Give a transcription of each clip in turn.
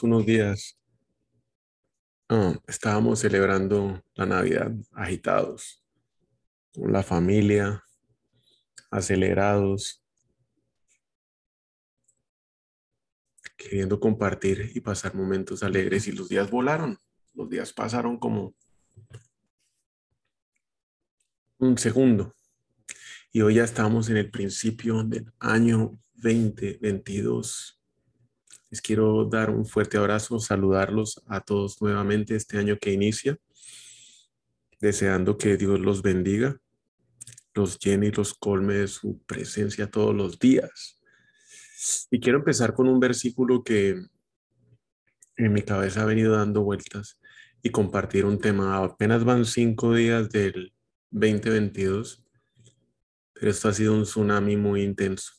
Unos días estábamos celebrando la Navidad agitados, con la familia, acelerados, queriendo compartir y pasar momentos alegres y los días volaron, los días pasaron como un segundo y hoy ya estamos en el principio del año 2022. Les quiero dar un fuerte abrazo, saludarlos a todos nuevamente este año que inicia, deseando que Dios los bendiga, los llene y los colme de su presencia todos los días y quiero empezar con un versículo que en mi cabeza ha venido dando vueltas y compartir un tema. Apenas van cinco días del 2022, pero esto ha sido un tsunami muy intenso.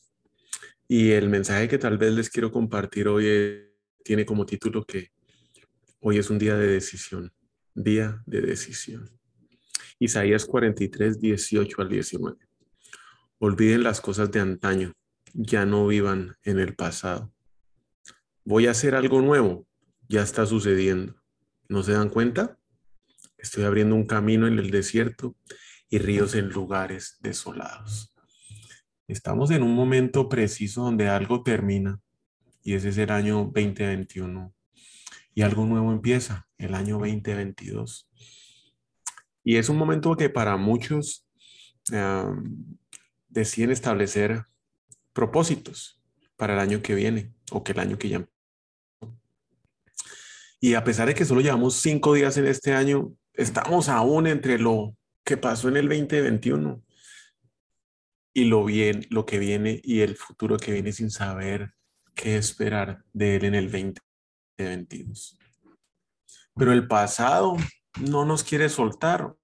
Y el mensaje que tal vez les quiero compartir hoy tiene como título que hoy es un día de decisión, día de decisión. Isaías 43, 18 al 19. Olviden las cosas de antaño ya no vivan en el pasado. Voy a hacer algo nuevo, ya está sucediendo. ¿No se dan cuenta? Estoy abriendo un camino en el desierto y ríos en lugares desolados. Estamos en un momento preciso donde algo termina y ese es el año 2021 y algo nuevo empieza, el año 2022. Y es un momento que para muchos deciden establecer propósitos para el año que viene o que el año que ya. Y a pesar de que solo llevamos cinco días en este año, estamos aún entre lo que pasó en el 2021 y lo bien, lo que viene y el futuro que viene sin saber qué esperar de él en el 2022. Pero el pasado no nos quiere soltar,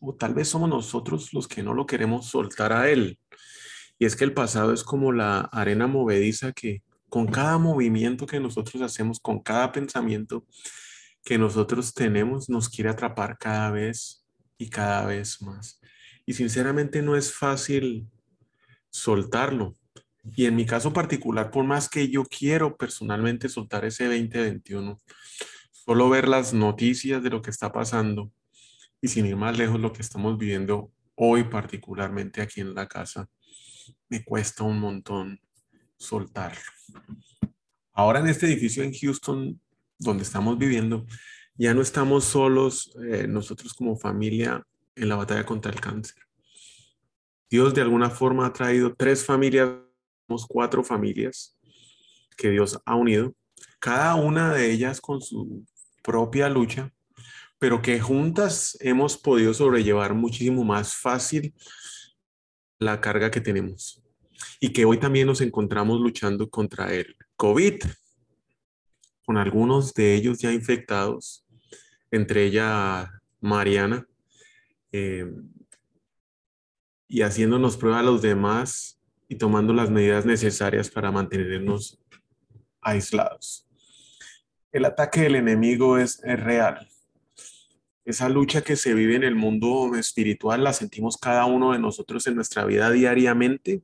o tal vez somos nosotros los que no lo queremos soltar a él. Y es que el pasado es como la arena movediza que con cada movimiento que nosotros hacemos, con cada pensamiento que nosotros tenemos, nos quiere atrapar cada vez y cada vez más. Y sinceramente no es fácil soltarlo. Y en mi caso particular, por más que yo quiero personalmente soltar ese 2021, solo ver las noticias de lo que está pasando y sin ir más lejos lo que estamos viviendo hoy particularmente aquí en la casa, me cuesta un montón soltarlo. Ahora en este edificio en Houston, donde estamos viviendo, ya no estamos solos eh, nosotros como familia en la batalla contra el cáncer. Dios de alguna forma ha traído tres familias, cuatro familias que Dios ha unido, cada una de ellas con su propia lucha, pero que juntas hemos podido sobrellevar muchísimo más fácil la carga que tenemos y que hoy también nos encontramos luchando contra el COVID, con algunos de ellos ya infectados, entre ella Mariana, eh, y haciéndonos prueba a los demás y tomando las medidas necesarias para mantenernos aislados. El ataque del enemigo es, es real esa lucha que se vive en el mundo espiritual la sentimos cada uno de nosotros en nuestra vida diariamente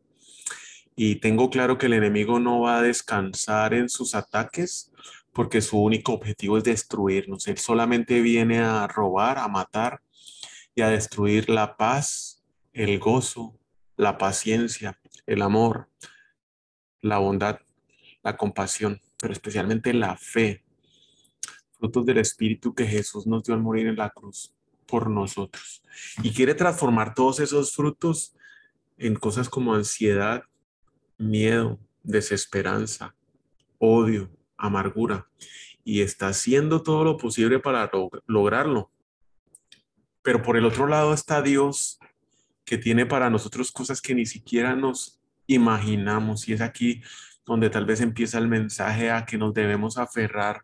y tengo claro que el enemigo no va a descansar en sus ataques porque su único objetivo es destruirnos. Él solamente viene a robar, a matar y a destruir la paz, el gozo, la paciencia, el amor, la bondad, la compasión, pero especialmente la fe, frutos del Espíritu que Jesús nos dio al morir en la cruz por nosotros. Y quiere transformar todos esos frutos en cosas como ansiedad, miedo, desesperanza, odio, amargura. Y está haciendo todo lo posible para lograrlo. Pero por el otro lado está Dios que tiene para nosotros cosas que ni siquiera nos imaginamos. Y es aquí donde tal vez empieza el mensaje a que nos debemos aferrar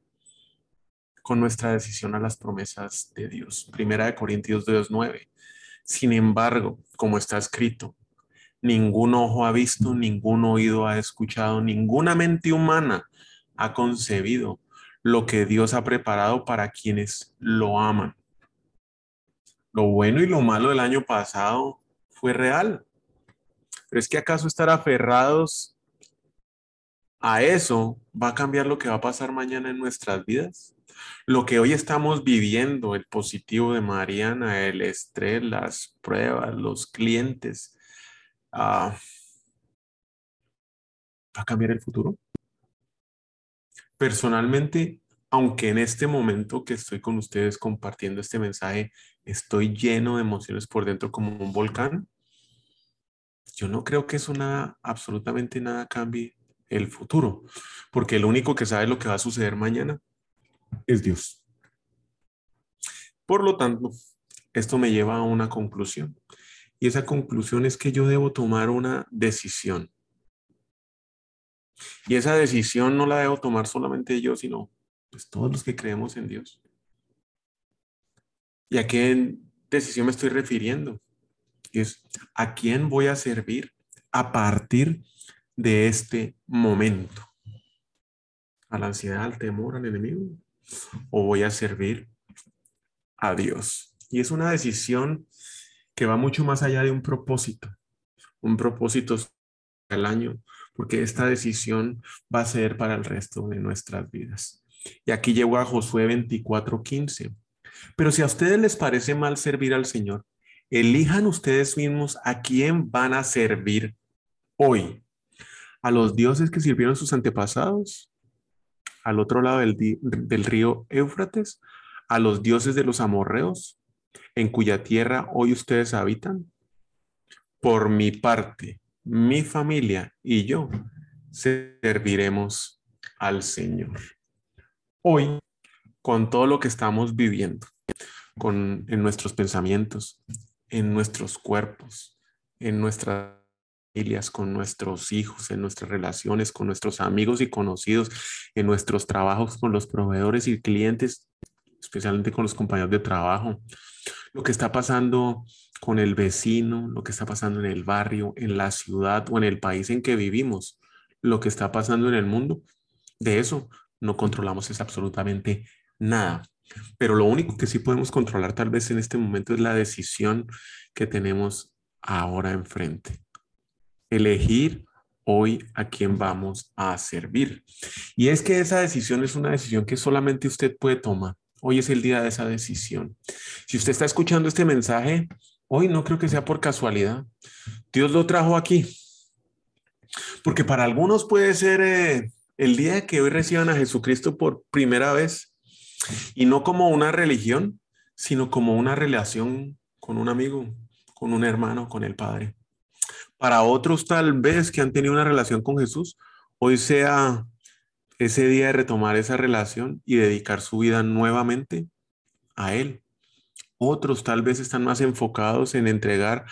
con nuestra decisión a las promesas de Dios. Primera de Corintios 2.9. Sin embargo, como está escrito, ningún ojo ha visto, ningún oído ha escuchado, ninguna mente humana ha concebido lo que Dios ha preparado para quienes lo aman. Lo bueno y lo malo del año pasado fue real. Pero es que acaso estar aferrados a eso va a cambiar lo que va a pasar mañana en nuestras vidas. Lo que hoy estamos viviendo, el positivo de Mariana, el estrés, las pruebas, los clientes, ah, ¿va a cambiar el futuro? Personalmente, aunque en este momento que estoy con ustedes compartiendo este mensaje, estoy lleno de emociones por dentro como un volcán, yo no creo que eso nada, absolutamente nada cambie el futuro, porque el único que sabe lo que va a suceder mañana es Dios. Por lo tanto, esto me lleva a una conclusión. Y esa conclusión es que yo debo tomar una decisión. Y esa decisión no la debo tomar solamente yo, sino pues todos los que creemos en Dios. ¿Y a qué decisión me estoy refiriendo? Es a quién voy a servir a partir de este momento. A la ansiedad, al temor, al enemigo o voy a servir a Dios. Y es una decisión que va mucho más allá de un propósito, un propósito al año, porque esta decisión va a ser para el resto de nuestras vidas. Y aquí llego a Josué 24:15. Pero si a ustedes les parece mal servir al Señor, elijan ustedes mismos a quién van a servir hoy. ¿A los dioses que sirvieron sus antepasados? al otro lado del, del río Éufrates, a los dioses de los amorreos, en cuya tierra hoy ustedes habitan? Por mi parte, mi familia y yo serviremos al Señor. Hoy, con todo lo que estamos viviendo, con, en nuestros pensamientos, en nuestros cuerpos, en nuestras con nuestros hijos, en nuestras relaciones con nuestros amigos y conocidos, en nuestros trabajos con los proveedores y clientes, especialmente con los compañeros de trabajo. Lo que está pasando con el vecino, lo que está pasando en el barrio, en la ciudad o en el país en que vivimos, lo que está pasando en el mundo, de eso no controlamos es absolutamente nada. Pero lo único que sí podemos controlar tal vez en este momento es la decisión que tenemos ahora enfrente elegir hoy a quién vamos a servir. Y es que esa decisión es una decisión que solamente usted puede tomar. Hoy es el día de esa decisión. Si usted está escuchando este mensaje, hoy no creo que sea por casualidad. Dios lo trajo aquí. Porque para algunos puede ser eh, el día que hoy reciban a Jesucristo por primera vez. Y no como una religión, sino como una relación con un amigo, con un hermano, con el Padre. Para otros tal vez que han tenido una relación con Jesús, hoy sea ese día de retomar esa relación y dedicar su vida nuevamente a Él. Otros tal vez están más enfocados en entregar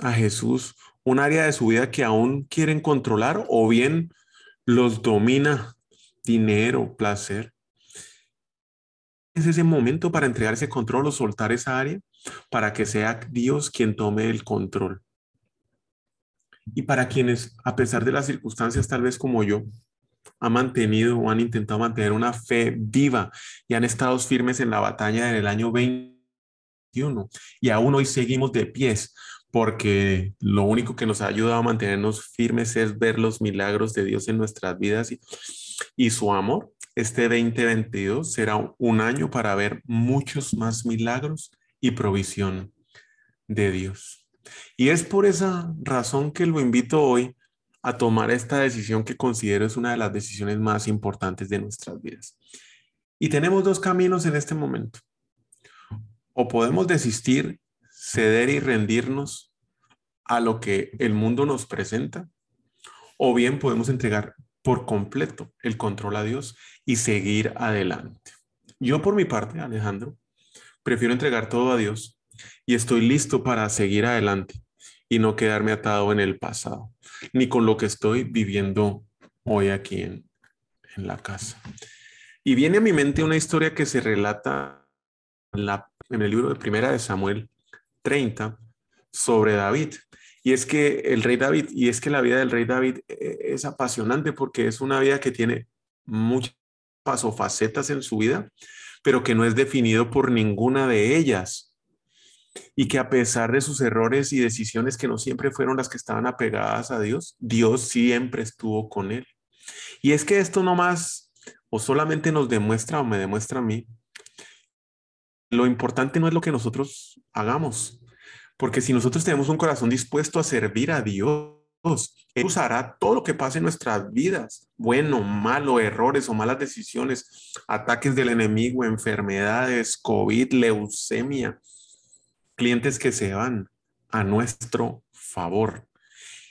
a Jesús un área de su vida que aún quieren controlar o bien los domina dinero, placer. Es ese momento para entregar ese control o soltar esa área para que sea Dios quien tome el control. Y para quienes, a pesar de las circunstancias, tal vez como yo, han mantenido o han intentado mantener una fe viva y han estado firmes en la batalla del año 21 y aún hoy seguimos de pies porque lo único que nos ha ayudado a mantenernos firmes es ver los milagros de Dios en nuestras vidas y, su amor. Este 2022 será un año para ver muchos más milagros y provisión de Dios. Y es por esa razón que lo invito hoy a tomar esta decisión que considero es una de las decisiones más importantes de nuestras vidas. Y tenemos dos caminos en este momento. O podemos desistir, ceder y rendirnos a lo que el mundo nos presenta, o bien podemos entregar por completo el control a Dios y seguir adelante. Yo por mi parte, Alejandro, prefiero entregar todo a Dios y estoy listo para seguir adelante. y no quedarme atado en el pasado, ni con lo que estoy viviendo hoy aquí en, en la casa. Y viene a mi mente una historia que se relata en, en el libro de Primera de Samuel 30 sobre David. Y es que el rey David, y es que la vida del rey David eh, es apasionante porque es una vida que tiene muchas facetas en su vida, pero que no es definido por ninguna de ellas. Y que a pesar de sus errores y decisiones que no siempre fueron las que estaban apegadas a Dios, Dios siempre estuvo con él. Y es que esto no más o solamente nos demuestra o me demuestra a mí, lo importante no es lo que nosotros hagamos, porque si nosotros tenemos un corazón dispuesto a servir a Dios, Él usará todo lo que pase en nuestras vidas, bueno, malo, errores o malas decisiones, ataques del enemigo, enfermedades, COVID, leucemia, clientes que se van a nuestro favor.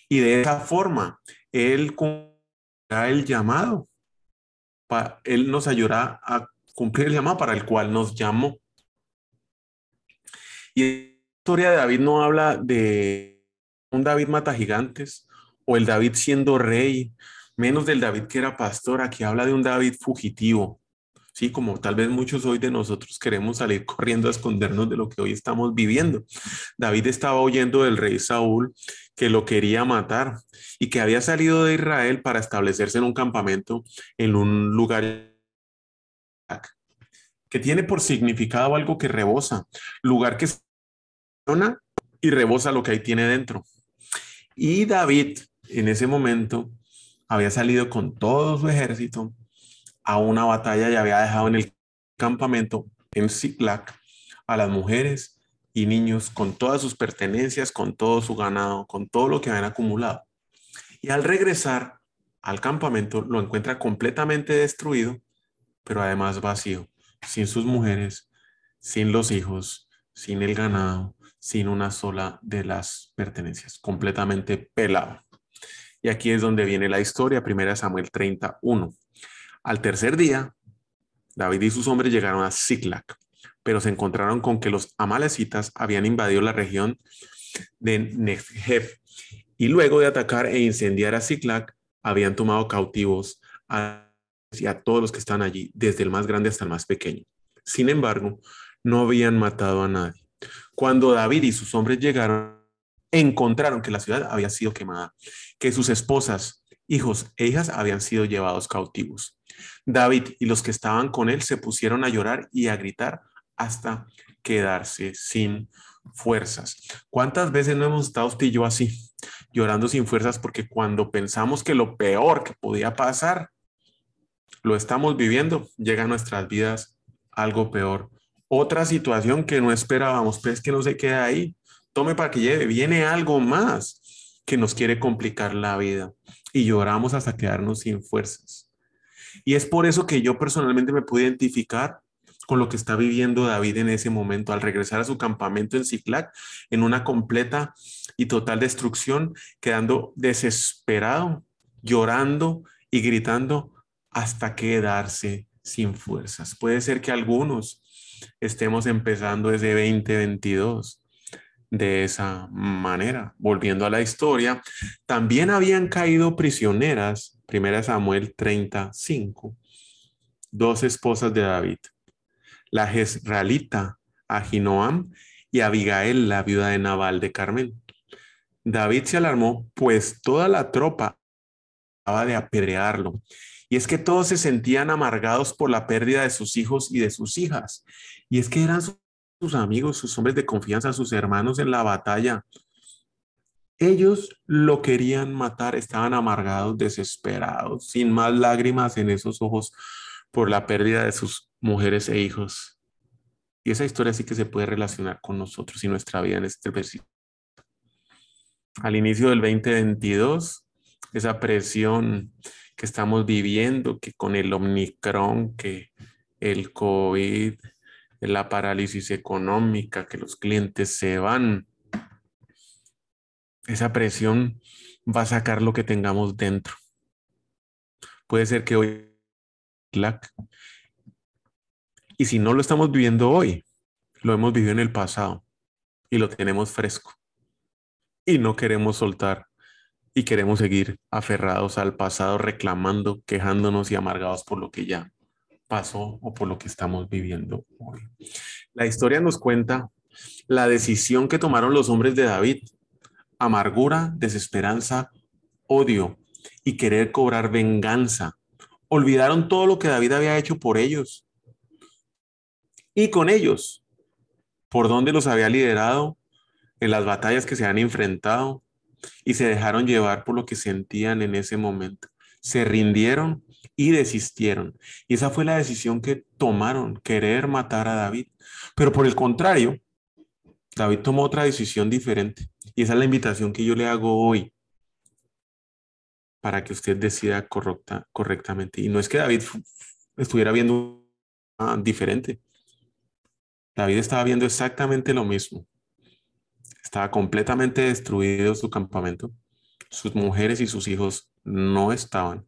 Y de esa forma, Él cumplirá el llamado. Él nos ayudará a cumplir el llamado para el cual nos llamó. Y historia de David no habla de un David mata gigantes o el David siendo rey, menos del David que era pastor. Aquí habla de un David fugitivo. Sí, como tal vez muchos hoy de nosotros queremos salir corriendo a escondernos de lo que hoy estamos viviendo. David estaba oyendo del rey Saúl que lo quería matar y que había salido de Israel para establecerse en un campamento en un lugar que tiene por significado algo que rebosa, lugar que y rebosa lo que ahí tiene dentro. Y David en ese momento había salido con todo su ejército a una batalla y había dejado en el campamento en Ziklag a las mujeres y niños con todas sus pertenencias, con todo su ganado, con todo lo que habían acumulado. Y al regresar al campamento lo encuentra completamente destruido, pero además vacío, sin sus mujeres, sin los hijos, sin el ganado, sin una sola de las pertenencias, completamente pelado. Y aquí es donde viene la historia, primera Samuel 31. Al tercer día, David y sus hombres llegaron a Ziklag, pero se encontraron con que los amalecitas habían invadido la región de Negev y luego de atacar e incendiar a Ziklag, habían tomado cautivos a, a todos los que están allí, desde el más grande hasta el más pequeño. Sin embargo, no habían matado a nadie. Cuando David y sus hombres llegaron, encontraron que la ciudad había sido quemada, que sus esposas, hijos e hijas habían sido llevados cautivos. David y los que estaban con él se pusieron a llorar y a gritar hasta quedarse sin fuerzas. ¿Cuántas veces no hemos estado usted y yo así, llorando sin fuerzas porque cuando pensamos que lo peor que podía pasar, lo estamos viviendo, llega a nuestras vidas algo peor otra situación que no esperábamos, pues que no se queda ahí. Tome para que lleve, viene algo más que nos quiere complicar la vida y lloramos hasta quedarnos sin fuerzas. Y es por eso que yo personalmente me pude identificar con lo que está viviendo David en ese momento al regresar a su campamento en Ciclac en una completa y total destrucción, quedando desesperado, llorando y gritando hasta quedarse sin fuerzas. Puede ser que algunos estemos empezando ese 2022 de esa manera. Volviendo a la historia, también habían caído prisioneras, primera Samuel 35, dos esposas de David, la Jezreelita Ahinoam y Abigail, la viuda de Nabal de Carmen. David se alarmó, pues toda la tropa acaba de apedrearlo y es que todos se sentían amargados por la pérdida de sus hijos y de sus hijas. Y es que eran sus amigos, sus hombres de confianza, sus hermanos en la batalla. Ellos lo querían matar, estaban amargados, desesperados, sin más lágrimas en esos ojos por la pérdida de sus mujeres e hijos. Y esa historia sí que se puede relacionar con nosotros y nuestra vida en este versículo. Al inicio del 2022, esa presión que estamos viviendo, que con el Omicron, que el COVID, la parálisis económica, que los clientes se van, esa presión va a sacar lo que tengamos dentro. Puede ser que hoy y si no lo estamos viviendo hoy, lo hemos vivido en el pasado y lo tenemos fresco. y no queremos soltar y queremos seguir aferrados al pasado, reclamando, quejándonos y amargados por lo que ya pasó o por lo que estamos viviendo hoy. La historia nos cuenta la decisión que tomaron los hombres de David, amargura, desesperanza, odio y querer cobrar venganza. Olvidaron todo lo que David había hecho por ellos y con ellos, por donde los había liderado en las batallas que se han enfrentado y se dejaron llevar por lo que sentían en ese momento. Se rindieron y desistieron. Y esa fue la decisión que tomaron, querer matar a David. Pero por el contrario, David tomó otra decisión diferente. Y esa es la invitación que yo le hago hoy para que usted decida correcta, correctamente. Y no es que David estuviera viendo diferente. David estaba viendo exactamente lo mismo. Estaba completamente destruido su campamento. Sus mujeres y sus hijos no estaban.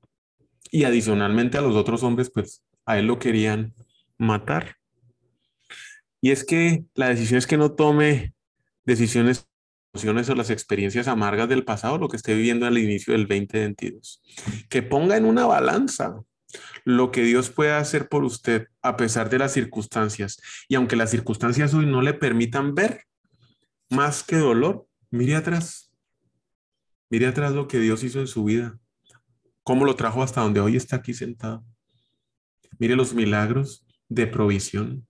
Y adicionalmente a los otros hombres, pues a él lo querían matar. Y es que la decisión es que no tome decisiones o las experiencias amargas del pasado, lo que esté viviendo al inicio del 2022. Que ponga en una balanza lo que Dios puede hacer por usted a pesar de las circunstancias. Y aunque las circunstancias hoy no le permitan ver, más que dolor, mire atrás. Mire atrás lo que Dios hizo en su vida. Cómo lo trajo hasta donde hoy está aquí sentado. Mire los milagros de provisión,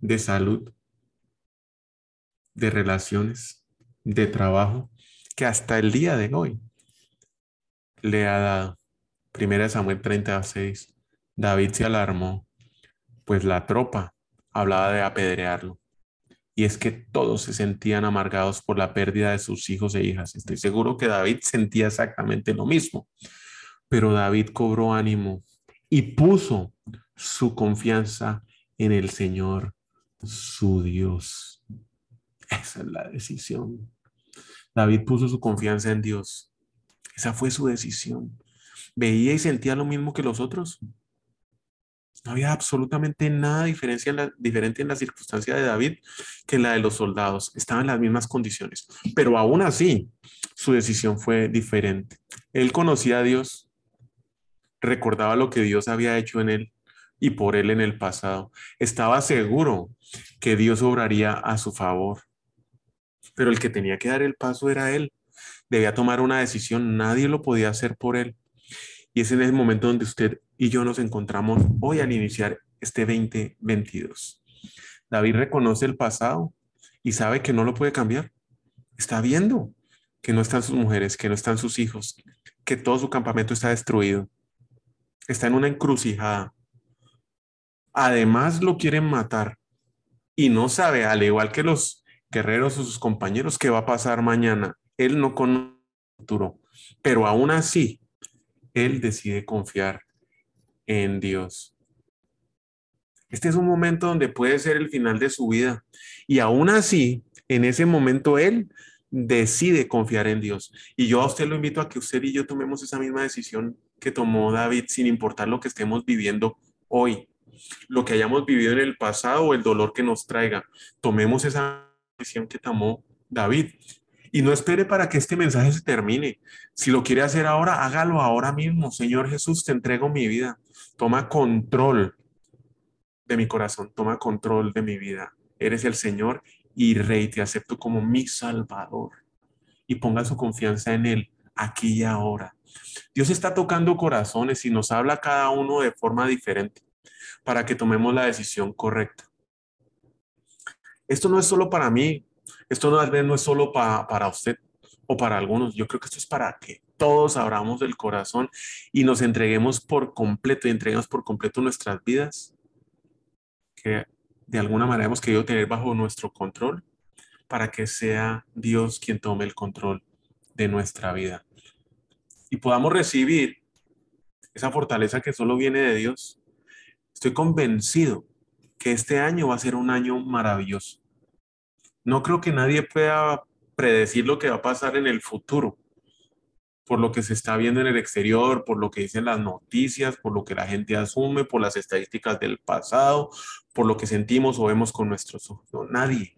de salud, de relaciones, de trabajo, que hasta el día de hoy le ha dado. Primera Samuel 36. David se alarmó, pues la tropa hablaba de apedrearlo y es que todos se sentían amargados por la pérdida de sus hijos e hijas. Estoy seguro que David sentía exactamente lo mismo, pero David cobró ánimo y puso su confianza en el Señor, su Dios. Esa es la decisión. David puso su confianza en Dios. Esa fue su decisión. ¿Veía y sentía lo mismo que los otros? No había absolutamente nada diferencia en la, diferente en la circunstancia de David que la de los soldados. Estaban en las mismas condiciones. Pero aún así, su decisión fue diferente. Él conocía a Dios, recordaba lo que Dios había hecho en él y por él en el pasado. Estaba seguro que Dios obraría a su favor. Pero el que tenía que dar el paso era él. Debía tomar una decisión. Nadie lo podía hacer por él. Y es en ese momento donde usted y yo nos encontramos hoy al iniciar este 2022. David reconoce el pasado y sabe que no lo puede cambiar. Está viendo que no están sus mujeres, que no están sus hijos, que todo su campamento está destruido. Está en una encrucijada. Además lo quieren matar y no sabe, al igual que los guerreros o sus compañeros, qué va a pasar mañana. Él no conoce el futuro, pero aún así él decide confiar en Dios. Este es un momento donde puede ser el final de su vida. Y aún así, en ese momento, Él decide confiar en Dios. Y yo a usted lo invito a que usted y yo tomemos esa misma decisión que tomó David, sin importar lo que estemos viviendo hoy, lo que hayamos vivido en el pasado o el dolor que nos traiga. Tomemos esa decisión que tomó David y no espere para que este mensaje se termine. Si lo quiere hacer ahora, hágalo ahora mismo. Señor Jesús, te entrego mi vida. Toma control de mi corazón, toma control de mi vida. Eres el Señor y Rey, te acepto como mi Salvador. Y ponga su confianza en Él aquí y ahora. Dios está tocando corazones y nos habla cada uno de forma diferente para que tomemos la decisión correcta. Esto no es solo para mí, esto no es solo para usted o para algunos, yo creo que esto es para que todos abramos el corazón y nos entreguemos por completo y entreguemos por completo nuestras vidas que de alguna manera hemos querido tener bajo nuestro control para que sea Dios quien tome el control de nuestra vida. Y podamos recibir esa fortaleza que solo viene de Dios. Estoy convencido que este año va a ser un año maravilloso no creo que nadie pueda predecir lo que va a pasar en el futuro, por lo que se está viendo en el exterior, por lo que dicen las noticias, por lo que la gente asume, por las estadísticas del pasado, por lo que sentimos o vemos con nuestros ojos. Nadie.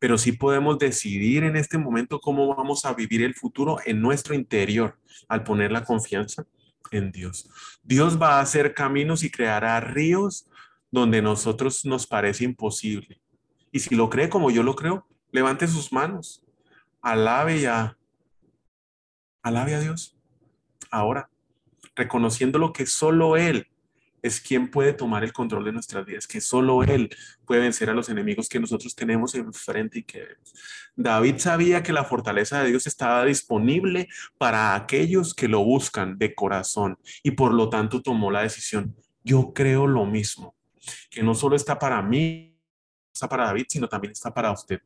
pero sí podemos decidir en este momento cómo vamos a vivir el futuro en nuestro interior al poner la confianza en Dios. Dios va a hacer caminos y creará ríos donde nosotros nos parece imposible. Y si lo cree como yo lo creo, levante sus manos, alabe ya, alabe a Dios. Ahora, reconociendo lo que solo Él es quien puede tomar el control de nuestras vidas, que solo Él puede vencer a los enemigos que nosotros tenemos enfrente y que vemos. David sabía que la fortaleza de Dios estaba disponible para aquellos que lo buscan de corazón y por lo tanto tomó la decisión. Yo creo lo mismo, que no solo está para mí, está para David, sino también está para usted.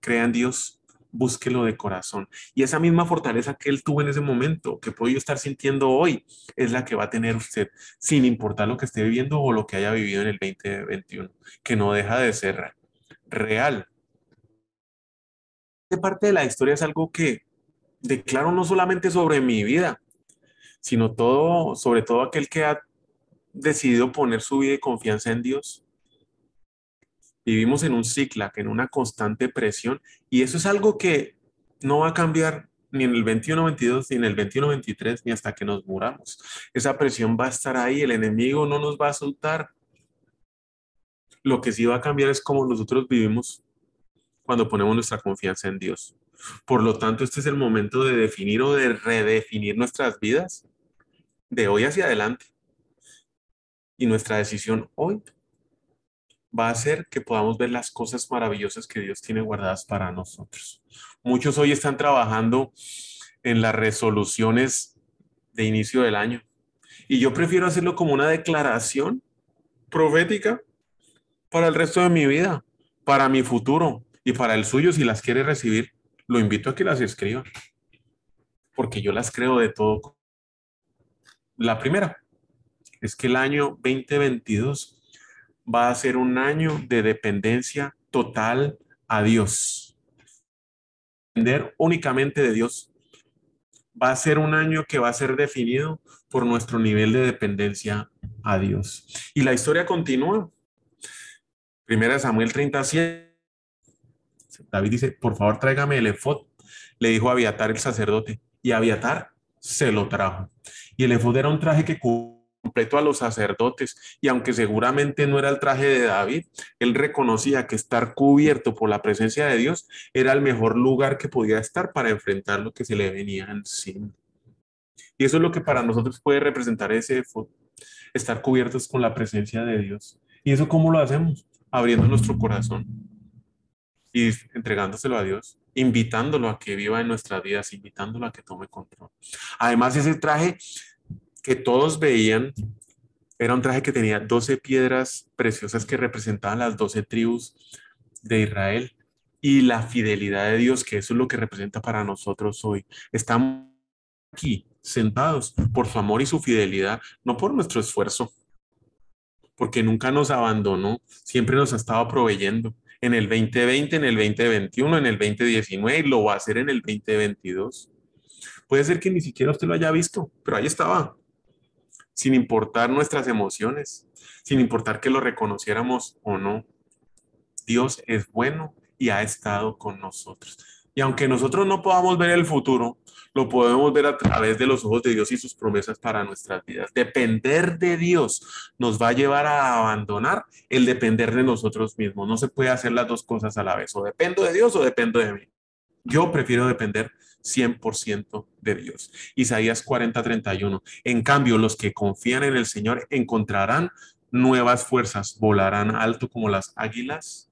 Crea en Dios búsquelo de corazón. Y esa misma fortaleza que él tuvo en ese momento, que puedo estar sintiendo hoy, es la que va a tener usted, sin importar lo que esté viviendo o lo que haya vivido en el 2021, que no deja de ser real. Esta parte de la historia es algo que declaro no solamente sobre mi vida, sino todo, sobre todo aquel que ha decidido poner su vida y confianza en Dios Vivimos en un ciclo, en una constante presión, y eso es algo que no va a cambiar ni en el 21-22, ni en el 21-23, ni hasta que nos muramos. Esa presión va a estar ahí, el enemigo no nos va a soltar. Lo que sí va a cambiar es cómo nosotros vivimos cuando ponemos nuestra confianza en Dios. Por lo tanto, este es el momento de definir o de redefinir nuestras vidas de hoy hacia adelante. Y nuestra decisión hoy va a hacer que podamos ver las cosas maravillosas que Dios tiene guardadas para nosotros. Muchos hoy están trabajando en las resoluciones de inicio del año y yo prefiero hacerlo como una declaración profética para el resto de mi vida, para mi futuro y para el suyo si las quiere recibir. Lo invito a que las escriba porque yo las creo de todo. La primera es que el año 2022 va a ser un año de dependencia total a Dios. Depender únicamente de Dios. Va a ser un año que va a ser definido por nuestro nivel de dependencia a Dios. Y la historia continúa. Primera Samuel 37. David dice, por favor tráigame el efod. Le dijo a Abiatar el sacerdote. Y Abiatar se lo trajo. Y el efod era un traje que completo a los sacerdotes y aunque seguramente no era el traje de David, él reconocía que estar cubierto por la presencia de Dios era el mejor lugar que podía estar para enfrentar lo que se le venía encima. Y eso es lo que para nosotros puede representar ese estar cubiertos con la presencia de Dios. ¿Y eso cómo lo hacemos? Abriendo nuestro corazón y entregándoselo a Dios, invitándolo a que viva en nuestras vidas, invitándolo a que tome control. Además, ese traje que todos veían era un traje que tenía 12 piedras preciosas que representaban las 12 tribus de Israel y la fidelidad de Dios, que eso es lo que representa para nosotros hoy. Estamos aquí sentados por su amor y su fidelidad, no por nuestro esfuerzo, porque nunca nos abandonó, siempre nos ha estado proveyendo en el 2020, en el 2021, en el 2019 y lo va a hacer en el 2022. Puede ser que ni siquiera usted lo haya visto, pero ahí estaba, sin importar nuestras emociones, sin importar que lo reconociéramos o no. Dios es bueno y ha estado con nosotros. Y aunque nosotros no podamos ver el futuro, lo podemos ver a través de los ojos de Dios y sus promesas para nuestras vidas. Depender de Dios nos va a llevar a abandonar el depender de nosotros mismos. No se puede hacer las dos cosas a la vez. O dependo de Dios o dependo de mí. Yo prefiero depender 100% de Dios. Isaías 40:31. En cambio, los que confían en el Señor encontrarán nuevas fuerzas, volarán alto como las águilas,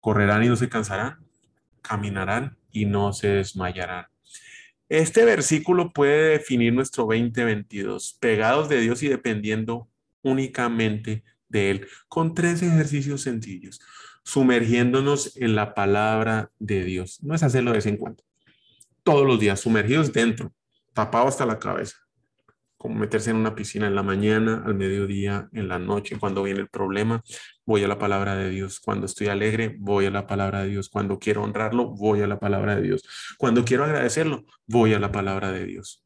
correrán y no se cansarán, caminarán y no se desmayarán. Este versículo puede definir nuestro 2022, pegados de Dios y dependiendo únicamente de Él, con tres ejercicios sencillos, sumergiéndonos en la palabra de Dios. No es hacerlo de vez en cuando todos los días, sumergidos dentro, tapado hasta la cabeza, como meterse en una piscina en la mañana, al mediodía, en la noche, cuando viene el problema, voy a la palabra de Dios. Cuando estoy alegre, voy a la palabra de Dios. Cuando quiero honrarlo, voy a la palabra de Dios. Cuando quiero agradecerlo, voy a la palabra de Dios.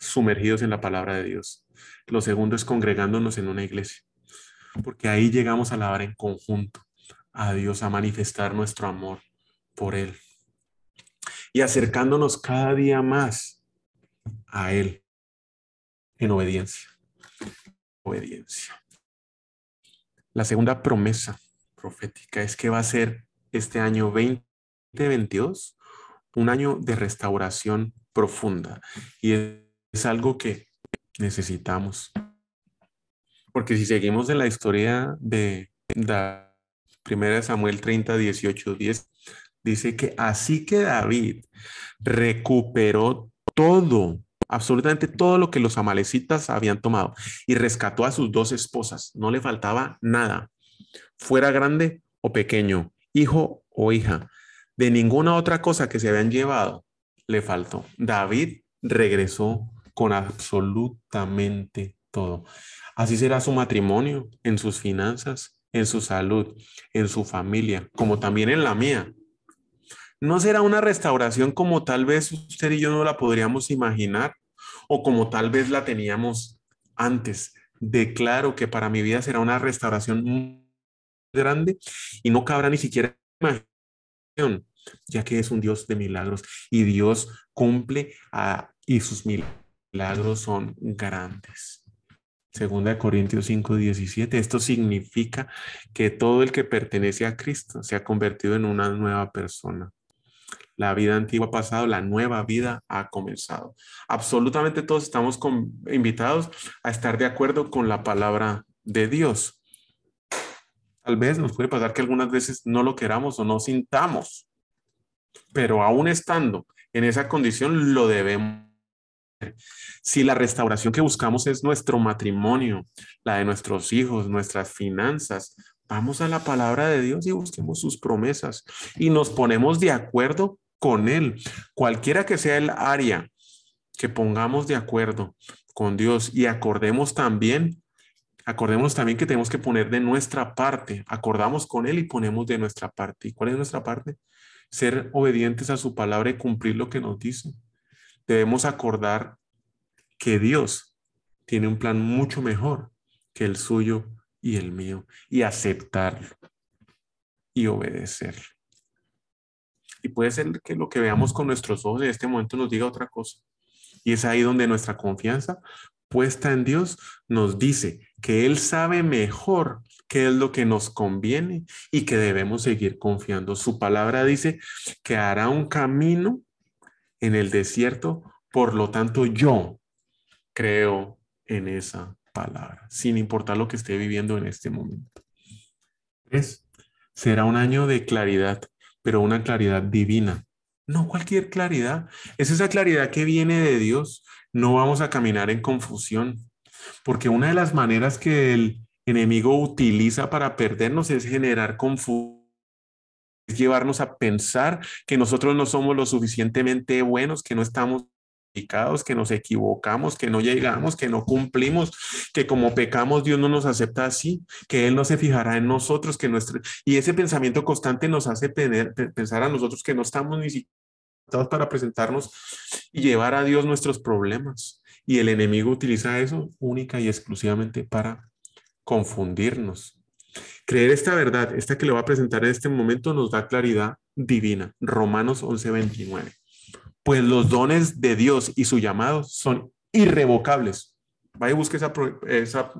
Sumergidos en la palabra de Dios. Lo segundo es congregándonos en una iglesia, porque ahí llegamos a alabar en conjunto a Dios, a manifestar nuestro amor por Él y acercándonos cada día más a Él en obediencia. Obediencia. La segunda promesa profética es que va a ser este año 2022 un año de restauración profunda y es algo que necesitamos. Porque si seguimos en la historia de primera Samuel 30, 18, 10, dice que así que David recuperó todo, absolutamente todo lo que los amalecitas habían tomado y rescató a sus dos esposas. No le faltaba nada, fuera grande o pequeño, hijo o hija. De ninguna otra cosa que se habían llevado le faltó. David regresó con absolutamente todo. Así será su matrimonio, en sus finanzas, en su salud, en su familia, como también en la mía. No será una restauración como tal vez usted y yo no la podríamos imaginar o como tal vez la teníamos antes. Declaro que para mi vida será una restauración muy grande y no cabrá ni siquiera imaginación, ya que es un Dios de milagros y Dios cumple y sus milagros son grandes. Segunda de Corintios 5, 17. Esto significa que todo el que pertenece a Cristo se ha convertido en una nueva persona. La vida antigua ha pasado, la nueva vida ha comenzado. Absolutamente todos estamos invitados a estar de acuerdo con la palabra de Dios. Tal vez nos puede pasar que algunas veces no lo queramos o no sintamos, pero aún estando en esa condición lo debemos. Si la restauración que buscamos es nuestro matrimonio, la de nuestros hijos, nuestras finanzas, vamos a la palabra de Dios y busquemos sus promesas y nos ponemos de acuerdo con Él. Cualquiera que sea el área que pongamos de acuerdo con Dios y acordemos también, acordemos también que tenemos que poner de nuestra parte, acordamos con Él y ponemos de nuestra parte. ¿Y cuál es nuestra parte? Ser obedientes a su palabra y cumplir lo que nos dice. Debemos acordar que Dios tiene un plan mucho mejor que el suyo y el mío y aceptarlo y obedecerlo. Y puede ser que lo que veamos con nuestros ojos en este momento nos diga otra cosa. Y es ahí donde nuestra confianza puesta en Dios nos dice que Él sabe mejor qué es lo que nos conviene y que debemos seguir confiando. Su palabra dice que hará un camino en el desierto, por lo tanto yo creo en esa palabra, sin importar lo que esté viviendo en este momento. Es, será un año de claridad, pero una claridad divina. No cualquier claridad. Es esa claridad que viene de Dios. No vamos a caminar en confusión, porque una de las maneras que el enemigo utiliza para perdernos es generar confusión llevarnos a pensar que nosotros no somos lo suficientemente buenos, que no estamos que nos equivocamos, que no llegamos, que no cumplimos, que como pecamos Dios no nos acepta así, que Él no se fijará en nosotros, que nuestro... Y ese pensamiento constante nos hace pensar a nosotros que no estamos ni siquiera para presentarnos y llevar a Dios nuestros problemas. Y el enemigo utiliza eso única y exclusivamente para confundirnos. Creer esta verdad, esta que le voy a presentar en este momento, nos da claridad divina. Romanos 11:29 pues los dones de Dios y su llamado son irrevocables. Vaya y busque esa, esa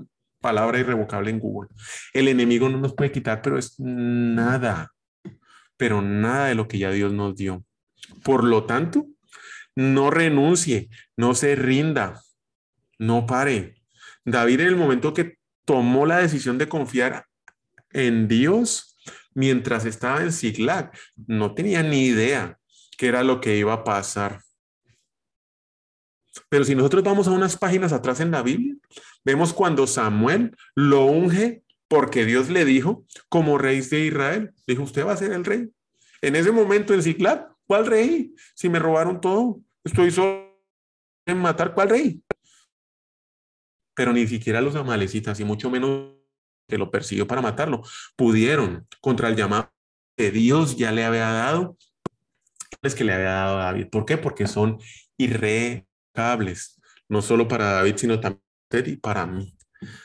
palabra irrevocable en Google. El enemigo no nos puede quitar, pero es nada, pero nada de lo que ya Dios nos dio. Por lo tanto, no renuncie, no se rinda, no pare. David en el momento que tomó la decisión de confiar en Dios mientras estaba en Siglag, no tenía ni idea qué era lo que iba a pasar. Pero si nosotros vamos a unas páginas atrás en la Biblia, vemos cuando Samuel lo unge porque Dios le dijo, como rey de Israel, dijo, usted va a ser el rey. En ese momento en Ciclad, ¿cuál rey? Si me robaron todo, estoy solo en matar, ¿cuál rey? Pero ni siquiera los amalecitas, y mucho menos que lo persiguió para matarlo, pudieron contra el llamado que Dios ya le había dado que le había dado a David. ¿Por qué? Porque son irrecables, no solo para David, sino también para mí.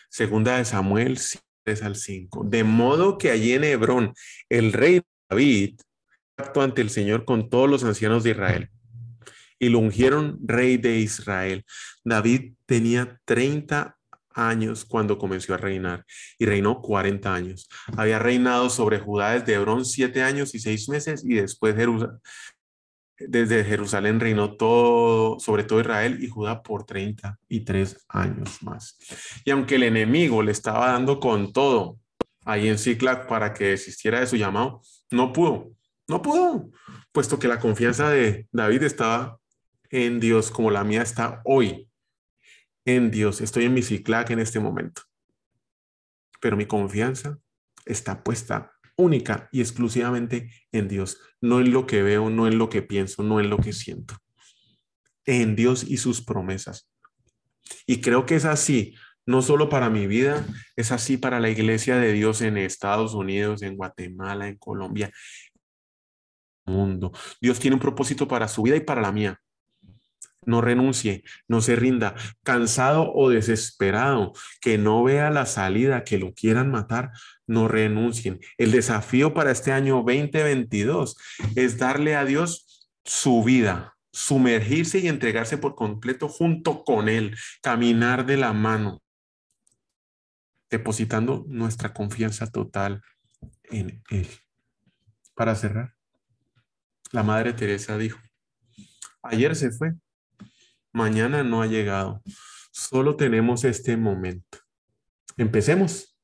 Segunda de Samuel 3 al 5. De modo que allí en Hebrón, el rey David actuó ante el Señor con todos los ancianos de Israel y lo ungieron rey de Israel. David tenía 30 años cuando comenzó a reinar y reinó 40 años. Había reinado sobre Judá desde Hebrón siete años y seis meses y después Jerusalén, desde Jerusalén reinó todo, sobre todo Israel y Judá por 33 años más. Y aunque el enemigo le estaba dando con todo ahí en Ciclac para que desistiera de su llamado, no pudo, no pudo, puesto que la confianza de David estaba en Dios como la mía está hoy. En Dios, estoy en mi Ciclac en este momento. Pero mi confianza está puesta única y exclusivamente en Dios, no en lo que veo, no en lo que pienso, no en lo que siento. En Dios y sus promesas. Y creo que es así, no solo para mi vida, es así para la iglesia de Dios en Estados Unidos, en Guatemala, en Colombia, mundo. Dios tiene un propósito para su vida y para la mía no renuncie, no se rinda, cansado o desesperado, que no vea la salida, que lo quieran matar, no renuncien. El desafío para este año 2022 es darle a Dios su vida, sumergirse y entregarse por completo junto con Él, caminar de la mano, depositando nuestra confianza total en Él. Para cerrar, la Madre Teresa dijo, ayer se fue, Mañana no ha llegado. Solo tenemos este momento. Empecemos.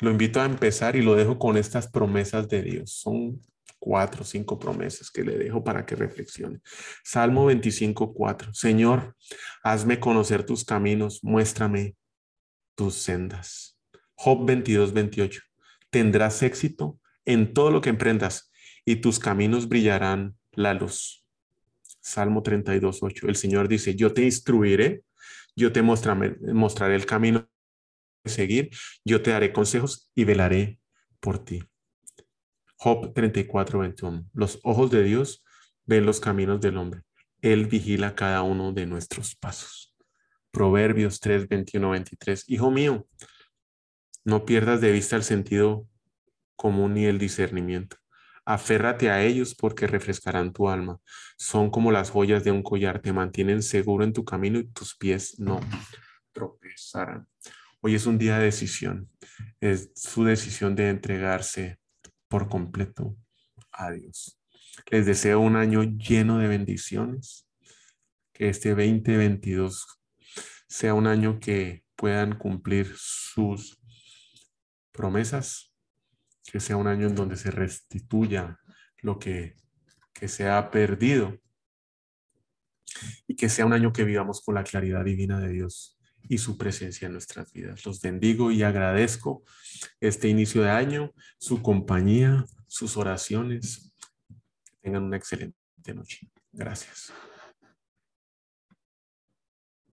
Lo invito a empezar y lo dejo con estas promesas de Dios. Son cuatro o cinco promesas que le dejo para que reflexione. Salmo 25, 4. Señor, hazme conocer tus caminos, muéstrame tus sendas. Job 22, 28. Tendrás éxito en todo lo que emprendas y tus caminos brillarán la luz. Salmo 32, 8. El Señor dice, yo te instruiré, yo te mostraré, mostraré el camino de seguir, yo te daré consejos y velaré por ti. Job 34, 21. Los ojos de Dios ven los caminos del hombre. Él vigila cada uno de nuestros pasos. Proverbios 3, 21, 23. Hijo mío, no pierdas de vista el sentido común ni el discernimiento. Aférrate a ellos porque refrescarán tu alma. Son como las joyas de un collar, te mantienen seguro en tu camino y tus pies no tropezarán. Hoy es un día de decisión. Es su decisión de entregarse por completo a Dios. Les deseo un año lleno de bendiciones. Que este 2022 sea un año que puedan cumplir sus promesas que sea un año en donde se restituya lo que, que se ha perdido y que sea un año que vivamos con la claridad divina de Dios y su presencia en nuestras vidas. Los bendigo y agradezco este inicio de año, su compañía, sus oraciones. tengan una excelente noche. Gracias.